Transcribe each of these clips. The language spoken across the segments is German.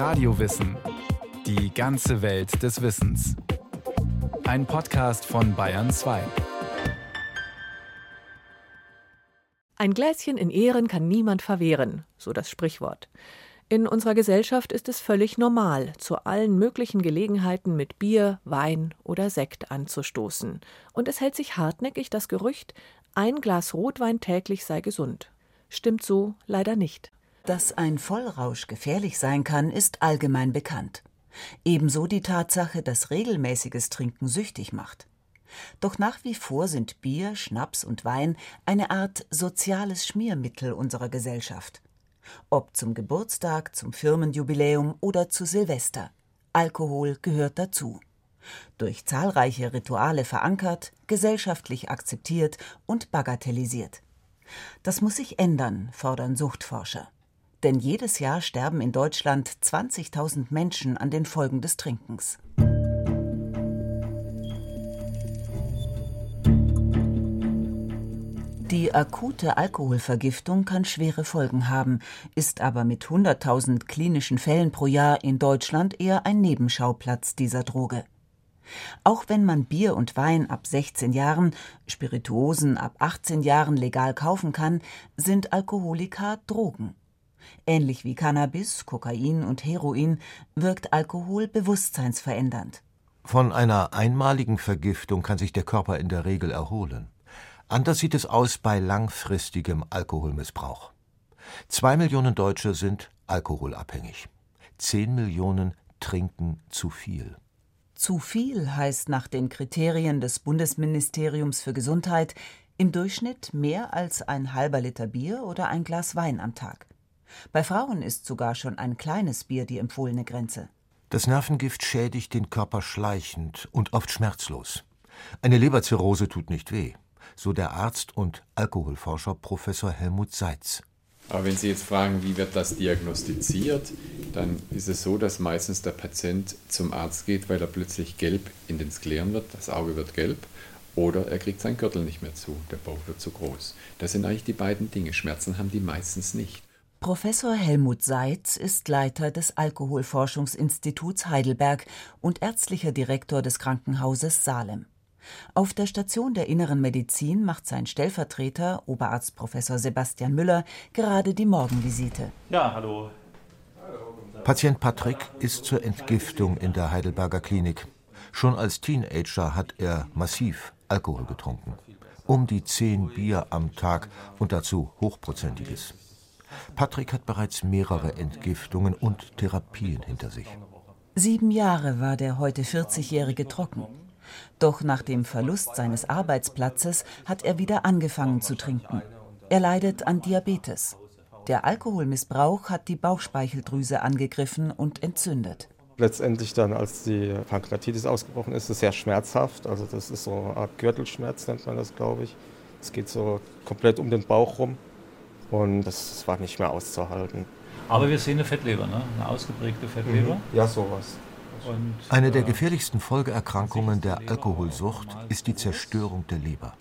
Radiowissen. Die ganze Welt des Wissens. Ein Podcast von Bayern 2. Ein Gläschen in Ehren kann niemand verwehren, so das Sprichwort. In unserer Gesellschaft ist es völlig normal, zu allen möglichen Gelegenheiten mit Bier, Wein oder Sekt anzustoßen. Und es hält sich hartnäckig das Gerücht, ein Glas Rotwein täglich sei gesund. Stimmt so leider nicht. Dass ein Vollrausch gefährlich sein kann, ist allgemein bekannt. Ebenso die Tatsache, dass regelmäßiges Trinken süchtig macht. Doch nach wie vor sind Bier, Schnaps und Wein eine Art soziales Schmiermittel unserer Gesellschaft. Ob zum Geburtstag, zum Firmenjubiläum oder zu Silvester. Alkohol gehört dazu. Durch zahlreiche Rituale verankert, gesellschaftlich akzeptiert und bagatellisiert. Das muss sich ändern, fordern Suchtforscher. Denn jedes Jahr sterben in Deutschland 20.000 Menschen an den Folgen des Trinkens. Die akute Alkoholvergiftung kann schwere Folgen haben, ist aber mit 100.000 klinischen Fällen pro Jahr in Deutschland eher ein Nebenschauplatz dieser Droge. Auch wenn man Bier und Wein ab 16 Jahren, Spirituosen ab 18 Jahren legal kaufen kann, sind Alkoholika Drogen. Ähnlich wie Cannabis, Kokain und Heroin wirkt Alkohol bewusstseinsverändernd. Von einer einmaligen Vergiftung kann sich der Körper in der Regel erholen. Anders sieht es aus bei langfristigem Alkoholmissbrauch. Zwei Millionen Deutsche sind alkoholabhängig. Zehn Millionen trinken zu viel. Zu viel heißt nach den Kriterien des Bundesministeriums für Gesundheit im Durchschnitt mehr als ein halber Liter Bier oder ein Glas Wein am Tag. Bei Frauen ist sogar schon ein kleines Bier die empfohlene Grenze. Das Nervengift schädigt den Körper schleichend und oft schmerzlos. Eine Leberzirrhose tut nicht weh, so der Arzt und Alkoholforscher Professor Helmut Seitz. Aber wenn Sie jetzt fragen, wie wird das diagnostiziert, dann ist es so, dass meistens der Patient zum Arzt geht, weil er plötzlich gelb in den Skleren wird, das Auge wird gelb, oder er kriegt seinen Gürtel nicht mehr zu, der Bauch wird zu groß. Das sind eigentlich die beiden Dinge. Schmerzen haben die meistens nicht. Professor Helmut Seitz ist Leiter des Alkoholforschungsinstituts Heidelberg und ärztlicher Direktor des Krankenhauses Salem. Auf der Station der Inneren Medizin macht sein Stellvertreter, Oberarzt Professor Sebastian Müller, gerade die Morgenvisite. Ja, hallo. Patient Patrick ist zur Entgiftung in der Heidelberger Klinik. Schon als Teenager hat er massiv Alkohol getrunken. Um die zehn Bier am Tag und dazu hochprozentiges. Patrick hat bereits mehrere Entgiftungen und Therapien hinter sich. Sieben Jahre war der heute 40-Jährige trocken. Doch nach dem Verlust seines Arbeitsplatzes hat er wieder angefangen zu trinken. Er leidet an Diabetes. Der Alkoholmissbrauch hat die Bauchspeicheldrüse angegriffen und entzündet. Letztendlich dann, als die Pankreatitis ausgebrochen ist, ist es sehr schmerzhaft. Also das ist so eine Art Gürtelschmerz, nennt man das, glaube ich. Es geht so komplett um den Bauch rum. Und das war nicht mehr auszuhalten. Aber wir sehen eine Fettleber, ne? eine ausgeprägte Fettleber. Mhm. Ja, sowas. Und, eine der äh, gefährlichsten Folgeerkrankungen der Alkoholsucht ist die Zerstörung der Leber.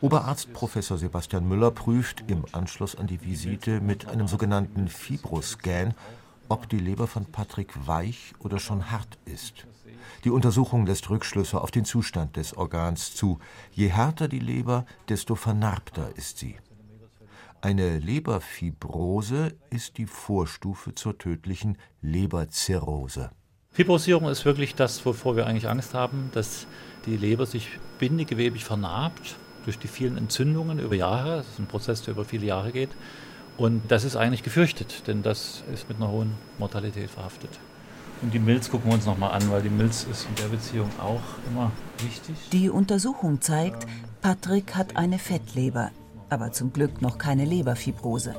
Oberarzt Professor Sebastian Müller prüft im Anschluss an die Visite mit einem sogenannten Fibroscan, ob die Leber von Patrick weich oder schon hart ist. Die Untersuchung lässt Rückschlüsse auf den Zustand des Organs zu. Je härter die Leber, desto vernarbter ist sie. Eine Leberfibrose ist die Vorstufe zur tödlichen Leberzirrhose. Fibrosierung ist wirklich das, wovor wir eigentlich Angst haben, dass die Leber sich bindegewebig vernarbt durch die vielen Entzündungen über Jahre. Das ist ein Prozess, der über viele Jahre geht. Und das ist eigentlich gefürchtet, denn das ist mit einer hohen Mortalität verhaftet. Und die Milz gucken wir uns nochmal an, weil die Milz ist in der Beziehung auch immer wichtig. Die Untersuchung zeigt, Patrick hat eine Fettleber aber zum Glück noch keine Leberfibrose.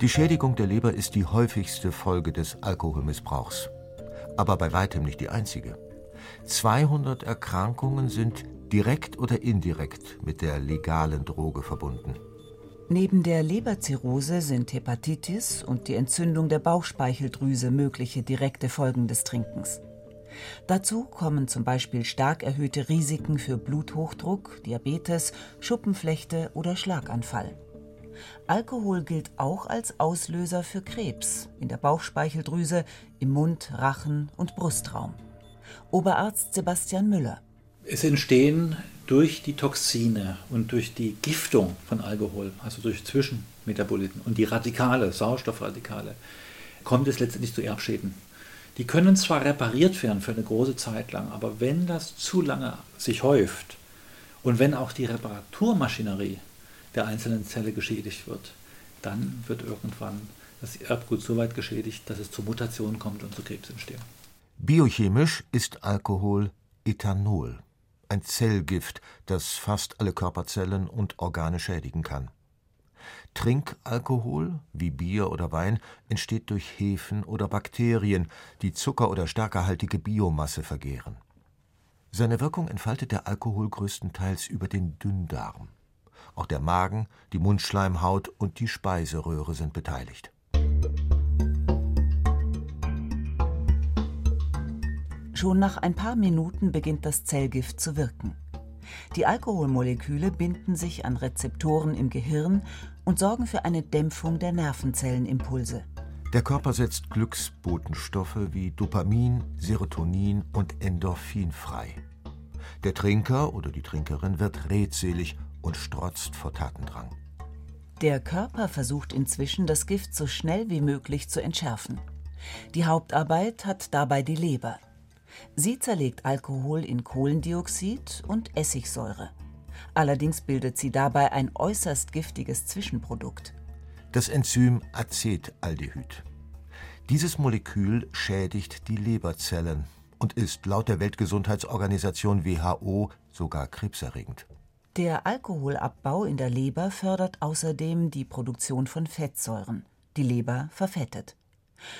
Die Schädigung der Leber ist die häufigste Folge des Alkoholmissbrauchs, aber bei weitem nicht die einzige. 200 Erkrankungen sind direkt oder indirekt mit der legalen Droge verbunden. Neben der Leberzirrhose sind Hepatitis und die Entzündung der Bauchspeicheldrüse mögliche direkte Folgen des Trinkens. Dazu kommen zum Beispiel stark erhöhte Risiken für Bluthochdruck, Diabetes, Schuppenflechte oder Schlaganfall. Alkohol gilt auch als Auslöser für Krebs in der Bauchspeicheldrüse, im Mund, Rachen und Brustraum. Oberarzt Sebastian Müller. Es entstehen durch die Toxine und durch die Giftung von Alkohol, also durch Zwischenmetaboliten und die Radikale, Sauerstoffradikale, kommt es letztendlich zu Erbschäden. Die können zwar repariert werden für eine große Zeit lang, aber wenn das zu lange sich häuft und wenn auch die Reparaturmaschinerie der einzelnen Zelle geschädigt wird, dann wird irgendwann das Erbgut so weit geschädigt, dass es zu Mutationen kommt und zu Krebsentstehung. Biochemisch ist Alkohol Ethanol, ein Zellgift, das fast alle Körperzellen und Organe schädigen kann. Trinkalkohol, wie Bier oder Wein, entsteht durch Hefen oder Bakterien, die zucker- oder stärkehaltige Biomasse vergehren. Seine Wirkung entfaltet der Alkohol größtenteils über den Dünndarm. Auch der Magen, die Mundschleimhaut und die Speiseröhre sind beteiligt. Schon nach ein paar Minuten beginnt das Zellgift zu wirken. Die Alkoholmoleküle binden sich an Rezeptoren im Gehirn und sorgen für eine Dämpfung der Nervenzellenimpulse. Der Körper setzt Glücksbotenstoffe wie Dopamin, Serotonin und Endorphin frei. Der Trinker oder die Trinkerin wird redselig und strotzt vor Tatendrang. Der Körper versucht inzwischen, das Gift so schnell wie möglich zu entschärfen. Die Hauptarbeit hat dabei die Leber. Sie zerlegt Alkohol in Kohlendioxid und Essigsäure. Allerdings bildet sie dabei ein äußerst giftiges Zwischenprodukt. Das Enzym Acetaldehyd. Dieses Molekül schädigt die Leberzellen und ist laut der Weltgesundheitsorganisation WHO sogar krebserregend. Der Alkoholabbau in der Leber fördert außerdem die Produktion von Fettsäuren. Die Leber verfettet.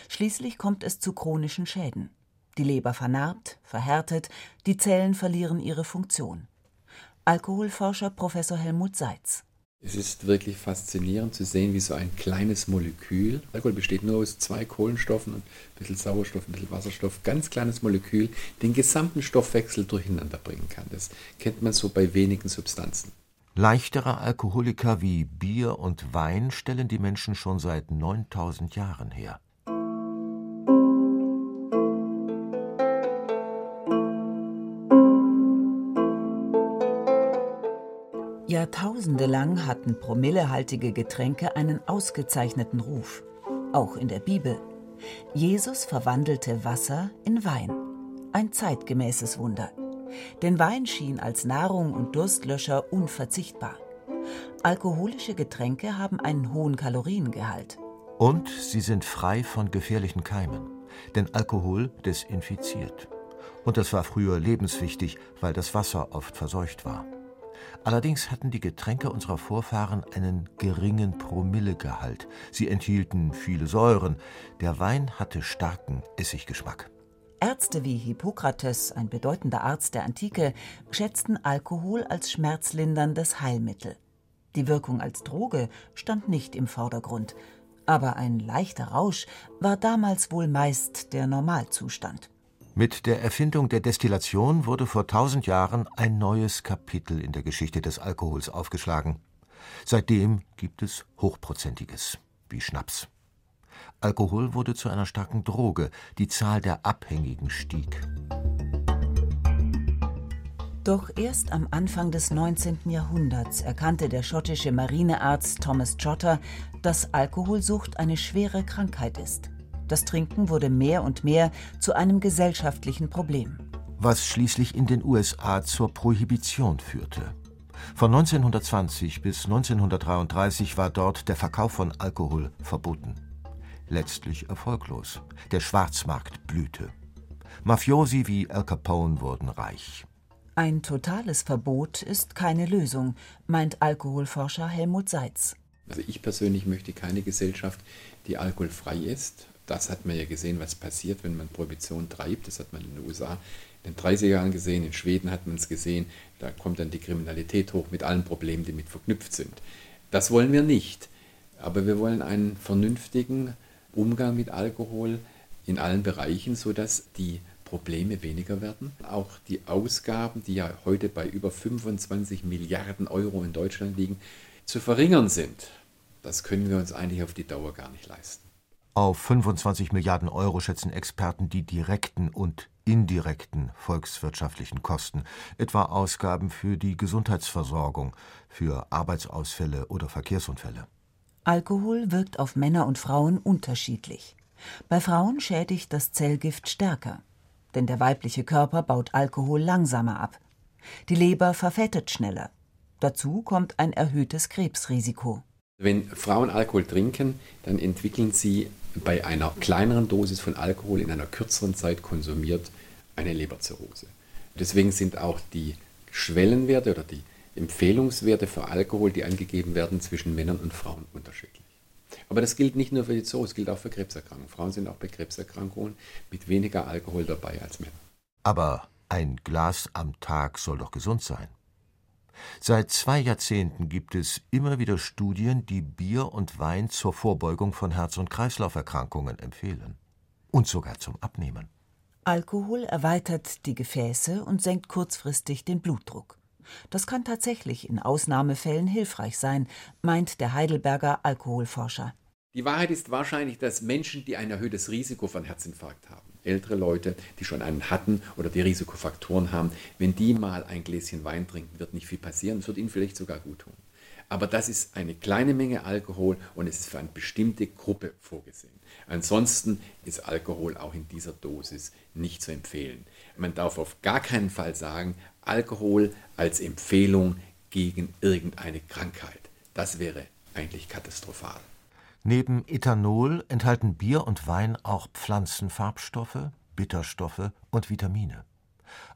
Schließlich kommt es zu chronischen Schäden. Die Leber vernarbt, verhärtet, die Zellen verlieren ihre Funktion. Alkoholforscher Professor Helmut Seitz. Es ist wirklich faszinierend zu sehen, wie so ein kleines Molekül, Alkohol besteht nur aus zwei Kohlenstoffen, ein bisschen Sauerstoff, ein bisschen Wasserstoff, ganz kleines Molekül, den gesamten Stoffwechsel durcheinander bringen kann. Das kennt man so bei wenigen Substanzen. Leichtere Alkoholiker wie Bier und Wein stellen die Menschen schon seit 9000 Jahren her. Jahrtausende lang hatten promillehaltige Getränke einen ausgezeichneten Ruf, auch in der Bibel. Jesus verwandelte Wasser in Wein, ein zeitgemäßes Wunder. Denn Wein schien als Nahrung und Durstlöscher unverzichtbar. Alkoholische Getränke haben einen hohen Kaloriengehalt. Und sie sind frei von gefährlichen Keimen, denn Alkohol desinfiziert. Und das war früher lebenswichtig, weil das Wasser oft verseucht war. Allerdings hatten die Getränke unserer Vorfahren einen geringen Promillegehalt. Sie enthielten viele Säuren. Der Wein hatte starken Essiggeschmack. Ärzte wie Hippokrates, ein bedeutender Arzt der Antike, schätzten Alkohol als schmerzlinderndes Heilmittel. Die Wirkung als Droge stand nicht im Vordergrund, aber ein leichter Rausch war damals wohl meist der Normalzustand. Mit der Erfindung der Destillation wurde vor tausend Jahren ein neues Kapitel in der Geschichte des Alkohols aufgeschlagen. Seitdem gibt es Hochprozentiges, wie Schnaps. Alkohol wurde zu einer starken Droge, die Zahl der Abhängigen stieg. Doch erst am Anfang des 19. Jahrhunderts erkannte der schottische Marinearzt Thomas Trotter, dass Alkoholsucht eine schwere Krankheit ist. Das Trinken wurde mehr und mehr zu einem gesellschaftlichen Problem. Was schließlich in den USA zur Prohibition führte. Von 1920 bis 1933 war dort der Verkauf von Alkohol verboten. Letztlich erfolglos. Der Schwarzmarkt blühte. Mafiosi wie Al Capone wurden reich. Ein totales Verbot ist keine Lösung, meint Alkoholforscher Helmut Seitz. Also ich persönlich möchte keine Gesellschaft, die alkoholfrei ist das hat man ja gesehen, was passiert, wenn man Prohibition treibt. Das hat man in den USA in den 30er Jahren gesehen, in Schweden hat man es gesehen. Da kommt dann die Kriminalität hoch mit allen Problemen, die mit verknüpft sind. Das wollen wir nicht. Aber wir wollen einen vernünftigen Umgang mit Alkohol in allen Bereichen, sodass die Probleme weniger werden. Auch die Ausgaben, die ja heute bei über 25 Milliarden Euro in Deutschland liegen, zu verringern sind. Das können wir uns eigentlich auf die Dauer gar nicht leisten. Auf 25 Milliarden Euro schätzen Experten die direkten und indirekten volkswirtschaftlichen Kosten, etwa Ausgaben für die Gesundheitsversorgung, für Arbeitsausfälle oder Verkehrsunfälle. Alkohol wirkt auf Männer und Frauen unterschiedlich. Bei Frauen schädigt das Zellgift stärker, denn der weibliche Körper baut Alkohol langsamer ab. Die Leber verfettet schneller. Dazu kommt ein erhöhtes Krebsrisiko. Wenn Frauen Alkohol trinken, dann entwickeln sie bei einer kleineren Dosis von Alkohol in einer kürzeren Zeit konsumiert eine Leberzirrhose. Deswegen sind auch die Schwellenwerte oder die Empfehlungswerte für Alkohol, die angegeben werden, zwischen Männern und Frauen unterschiedlich. Aber das gilt nicht nur für die Zoos, es gilt auch für Krebserkrankungen. Frauen sind auch bei Krebserkrankungen mit weniger Alkohol dabei als Männer. Aber ein Glas am Tag soll doch gesund sein. Seit zwei Jahrzehnten gibt es immer wieder Studien, die Bier und Wein zur Vorbeugung von Herz- und Kreislauferkrankungen empfehlen. Und sogar zum Abnehmen. Alkohol erweitert die Gefäße und senkt kurzfristig den Blutdruck. Das kann tatsächlich in Ausnahmefällen hilfreich sein, meint der Heidelberger Alkoholforscher. Die Wahrheit ist wahrscheinlich, dass Menschen, die ein erhöhtes Risiko von Herzinfarkt haben, ältere Leute, die schon einen hatten oder die Risikofaktoren haben, wenn die mal ein Gläschen Wein trinken, wird nicht viel passieren. Es wird ihnen vielleicht sogar gut tun. Aber das ist eine kleine Menge Alkohol und es ist für eine bestimmte Gruppe vorgesehen. Ansonsten ist Alkohol auch in dieser Dosis nicht zu empfehlen. Man darf auf gar keinen Fall sagen, Alkohol als Empfehlung gegen irgendeine Krankheit. Das wäre eigentlich katastrophal. Neben Ethanol enthalten Bier und Wein auch Pflanzenfarbstoffe, Bitterstoffe und Vitamine.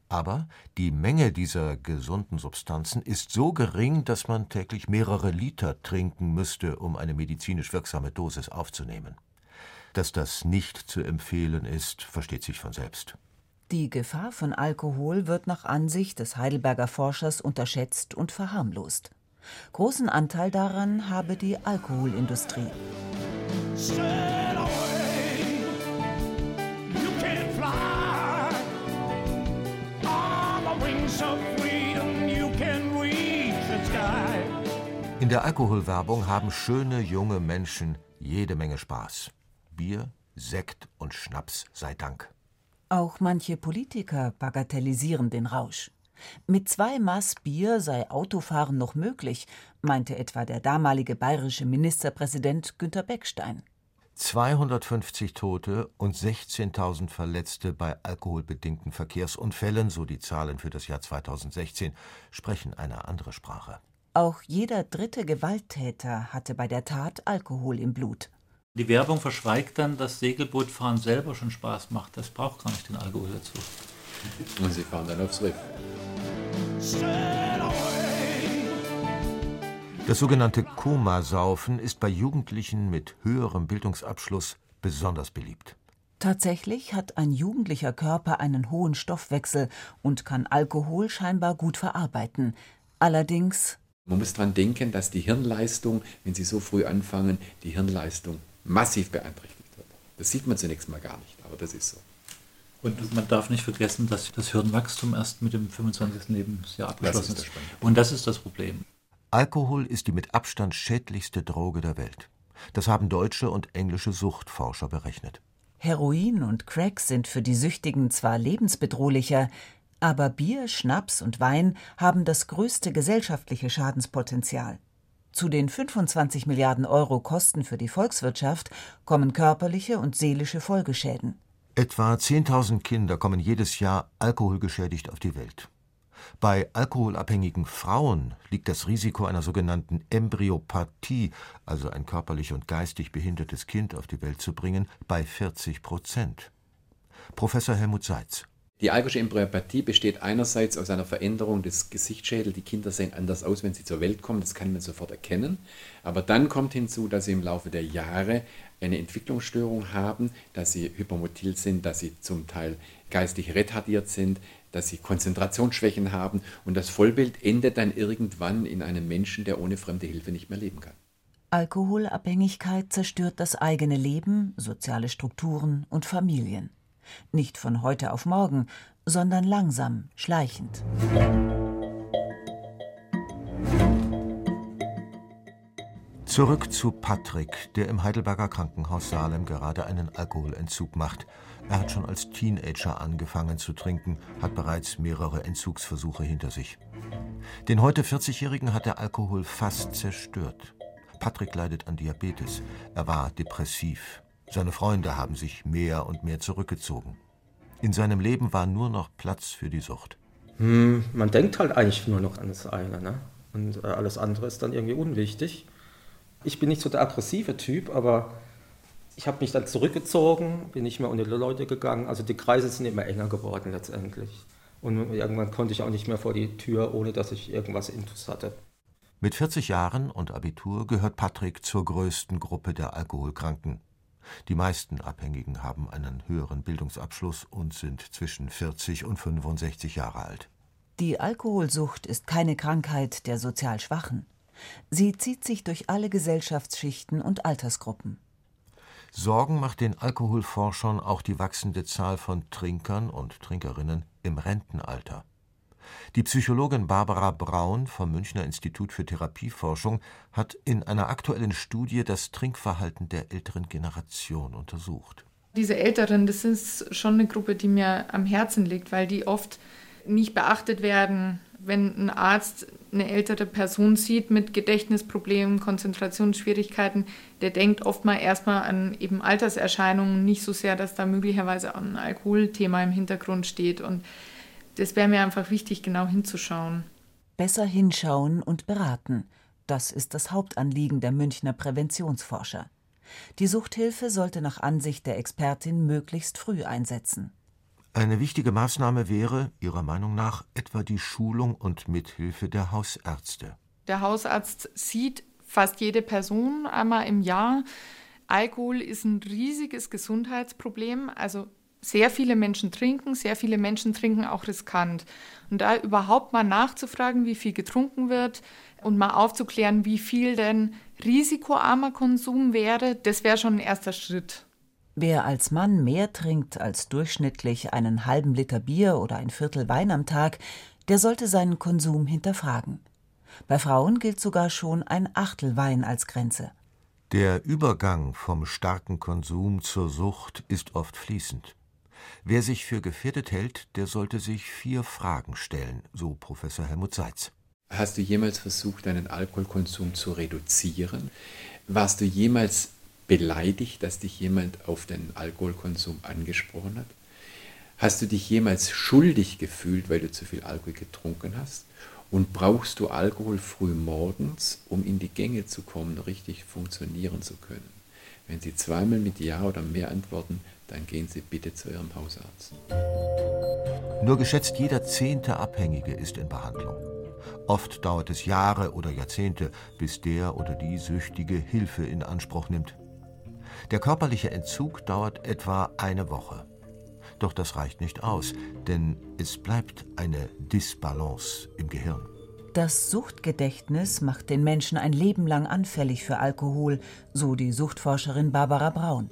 Aber die Menge dieser gesunden Substanzen ist so gering, dass man täglich mehrere Liter trinken müsste, um eine medizinisch wirksame Dosis aufzunehmen. Dass das nicht zu empfehlen ist, versteht sich von selbst. Die Gefahr von Alkohol wird nach Ansicht des Heidelberger Forschers unterschätzt und verharmlost. Großen Anteil daran habe die Alkoholindustrie. In der Alkoholwerbung haben schöne junge Menschen jede Menge Spaß. Bier, Sekt und Schnaps sei Dank. Auch manche Politiker bagatellisieren den Rausch. Mit zwei Maß Bier sei Autofahren noch möglich, meinte etwa der damalige bayerische Ministerpräsident Günter Beckstein. 250 Tote und 16.000 Verletzte bei alkoholbedingten Verkehrsunfällen, so die Zahlen für das Jahr 2016, sprechen eine andere Sprache. Auch jeder dritte Gewalttäter hatte bei der Tat Alkohol im Blut. Die Werbung verschweigt dann, dass Segelbootfahren selber schon Spaß macht. Das braucht gar nicht den Alkohol dazu. Und sie fahren dann aufs Riff. Das sogenannte Komasaufen ist bei Jugendlichen mit höherem Bildungsabschluss besonders beliebt. Tatsächlich hat ein jugendlicher Körper einen hohen Stoffwechsel und kann Alkohol scheinbar gut verarbeiten. Allerdings man muss daran denken, dass die Hirnleistung, wenn Sie so früh anfangen, die Hirnleistung massiv beeinträchtigt wird. Das sieht man zunächst mal gar nicht, aber das ist so. Und man darf nicht vergessen, dass das Hirnwachstum erst mit dem 25. Lebensjahr abgeschlossen das ist. Und das ist das Problem. Alkohol ist die mit Abstand schädlichste Droge der Welt. Das haben deutsche und englische Suchtforscher berechnet. Heroin und Crack sind für die Süchtigen zwar lebensbedrohlicher, aber Bier, Schnaps und Wein haben das größte gesellschaftliche Schadenspotenzial. Zu den 25 Milliarden Euro Kosten für die Volkswirtschaft kommen körperliche und seelische Folgeschäden. Etwa 10.000 Kinder kommen jedes Jahr alkoholgeschädigt auf die Welt. Bei alkoholabhängigen Frauen liegt das Risiko einer sogenannten Embryopathie, also ein körperlich und geistig behindertes Kind auf die Welt zu bringen, bei 40 Prozent. Professor Helmut Seitz die alkoholische Embryopathie besteht einerseits aus einer Veränderung des Gesichtsschädels. Die Kinder sehen anders aus, wenn sie zur Welt kommen. Das kann man sofort erkennen. Aber dann kommt hinzu, dass sie im Laufe der Jahre eine Entwicklungsstörung haben, dass sie hypermotil sind, dass sie zum Teil geistig retardiert sind, dass sie Konzentrationsschwächen haben. Und das Vollbild endet dann irgendwann in einem Menschen, der ohne fremde Hilfe nicht mehr leben kann. Alkoholabhängigkeit zerstört das eigene Leben, soziale Strukturen und Familien. Nicht von heute auf morgen, sondern langsam, schleichend. Zurück zu Patrick, der im Heidelberger Krankenhaus Salem gerade einen Alkoholentzug macht. Er hat schon als Teenager angefangen zu trinken, hat bereits mehrere Entzugsversuche hinter sich. Den heute 40-Jährigen hat der Alkohol fast zerstört. Patrick leidet an Diabetes. Er war depressiv. Seine Freunde haben sich mehr und mehr zurückgezogen. In seinem Leben war nur noch Platz für die Sucht. Hm, man denkt halt eigentlich nur noch an das eine, ne? Und äh, alles andere ist dann irgendwie unwichtig. Ich bin nicht so der aggressive Typ, aber ich habe mich dann zurückgezogen, bin nicht mehr unter die Leute gegangen. Also die Kreise sind immer enger geworden letztendlich. Und irgendwann konnte ich auch nicht mehr vor die Tür, ohne dass ich irgendwas Intus hatte. Mit 40 Jahren und Abitur gehört Patrick zur größten Gruppe der Alkoholkranken. Die meisten Abhängigen haben einen höheren Bildungsabschluss und sind zwischen 40 und 65 Jahre alt. Die Alkoholsucht ist keine Krankheit der sozial Schwachen. Sie zieht sich durch alle Gesellschaftsschichten und Altersgruppen. Sorgen macht den Alkoholforschern auch die wachsende Zahl von Trinkern und Trinkerinnen im Rentenalter. Die Psychologin Barbara Braun vom Münchner Institut für Therapieforschung hat in einer aktuellen Studie das Trinkverhalten der älteren Generation untersucht. Diese Älteren, das ist schon eine Gruppe, die mir am Herzen liegt, weil die oft nicht beachtet werden wenn ein Arzt eine ältere Person sieht mit Gedächtnisproblemen, Konzentrationsschwierigkeiten, der denkt oft mal erstmal an eben Alterserscheinungen, nicht so sehr, dass da möglicherweise auch ein Alkoholthema im Hintergrund steht. Und das wäre mir einfach wichtig, genau hinzuschauen. Besser hinschauen und beraten. Das ist das Hauptanliegen der Münchner Präventionsforscher. Die Suchthilfe sollte nach Ansicht der Expertin möglichst früh einsetzen. Eine wichtige Maßnahme wäre, Ihrer Meinung nach, etwa die Schulung und Mithilfe der Hausärzte. Der Hausarzt sieht fast jede Person einmal im Jahr. Alkohol ist ein riesiges Gesundheitsproblem. Also sehr viele Menschen trinken, sehr viele Menschen trinken auch riskant. Und da überhaupt mal nachzufragen, wie viel getrunken wird und mal aufzuklären, wie viel denn risikoarmer Konsum wäre, das wäre schon ein erster Schritt. Wer als Mann mehr trinkt als durchschnittlich einen halben Liter Bier oder ein Viertel Wein am Tag, der sollte seinen Konsum hinterfragen. Bei Frauen gilt sogar schon ein Achtel Wein als Grenze. Der Übergang vom starken Konsum zur Sucht ist oft fließend. Wer sich für gefährdet hält, der sollte sich vier Fragen stellen, so Professor Helmut Seitz. Hast du jemals versucht, deinen Alkoholkonsum zu reduzieren? Warst du jemals beleidigt, dass dich jemand auf den Alkoholkonsum angesprochen hat? Hast du dich jemals schuldig gefühlt, weil du zu viel Alkohol getrunken hast? Und brauchst du Alkohol früh morgens, um in die Gänge zu kommen, richtig funktionieren zu können? Wenn Sie zweimal mit Ja oder mehr antworten, dann gehen Sie bitte zu Ihrem Hausarzt. Nur geschätzt jeder zehnte Abhängige ist in Behandlung. Oft dauert es Jahre oder Jahrzehnte, bis der oder die Süchtige Hilfe in Anspruch nimmt. Der körperliche Entzug dauert etwa eine Woche. Doch das reicht nicht aus, denn es bleibt eine Disbalance im Gehirn. Das Suchtgedächtnis macht den Menschen ein Leben lang anfällig für Alkohol, so die Suchtforscherin Barbara Braun.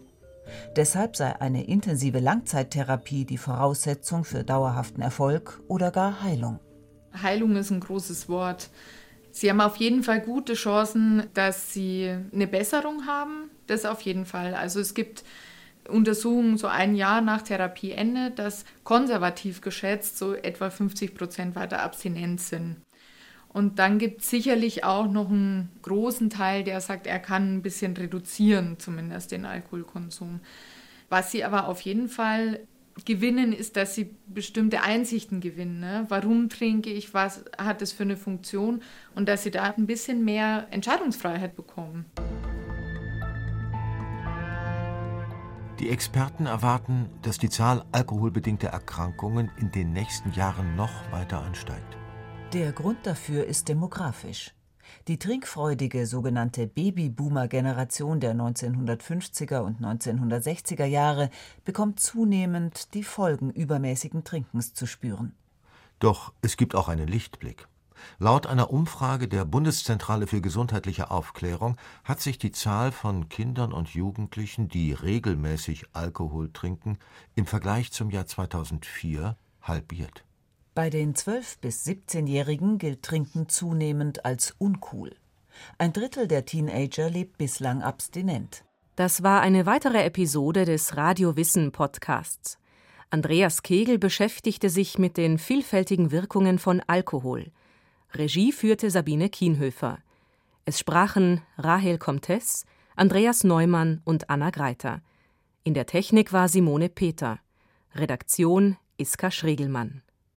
Deshalb sei eine intensive Langzeittherapie die Voraussetzung für dauerhaften Erfolg oder gar Heilung. Heilung ist ein großes Wort. Sie haben auf jeden Fall gute Chancen, dass Sie eine Besserung haben. Das auf jeden Fall. Also es gibt Untersuchungen so ein Jahr nach Therapieende, dass konservativ geschätzt so etwa 50 Prozent weiter abstinent sind. Und dann gibt es sicherlich auch noch einen großen Teil, der sagt, er kann ein bisschen reduzieren, zumindest den Alkoholkonsum. Was sie aber auf jeden Fall gewinnen, ist, dass sie bestimmte Einsichten gewinnen. Ne? Warum trinke ich, was hat es für eine Funktion und dass sie da ein bisschen mehr Entscheidungsfreiheit bekommen. Die Experten erwarten, dass die Zahl alkoholbedingter Erkrankungen in den nächsten Jahren noch weiter ansteigt. Der Grund dafür ist demografisch. Die trinkfreudige sogenannte Babyboomer-Generation der 1950er und 1960er Jahre bekommt zunehmend die Folgen übermäßigen Trinkens zu spüren. Doch es gibt auch einen Lichtblick. Laut einer Umfrage der Bundeszentrale für gesundheitliche Aufklärung hat sich die Zahl von Kindern und Jugendlichen, die regelmäßig Alkohol trinken, im Vergleich zum Jahr 2004 halbiert. Bei den 12- bis 17-Jährigen gilt Trinken zunehmend als uncool. Ein Drittel der Teenager lebt bislang abstinent. Das war eine weitere Episode des Radio Wissen Podcasts. Andreas Kegel beschäftigte sich mit den vielfältigen Wirkungen von Alkohol. Regie führte Sabine Kienhöfer. Es sprachen Rahel Comtes, Andreas Neumann und Anna Greiter. In der Technik war Simone Peter. Redaktion Iska Schregelmann.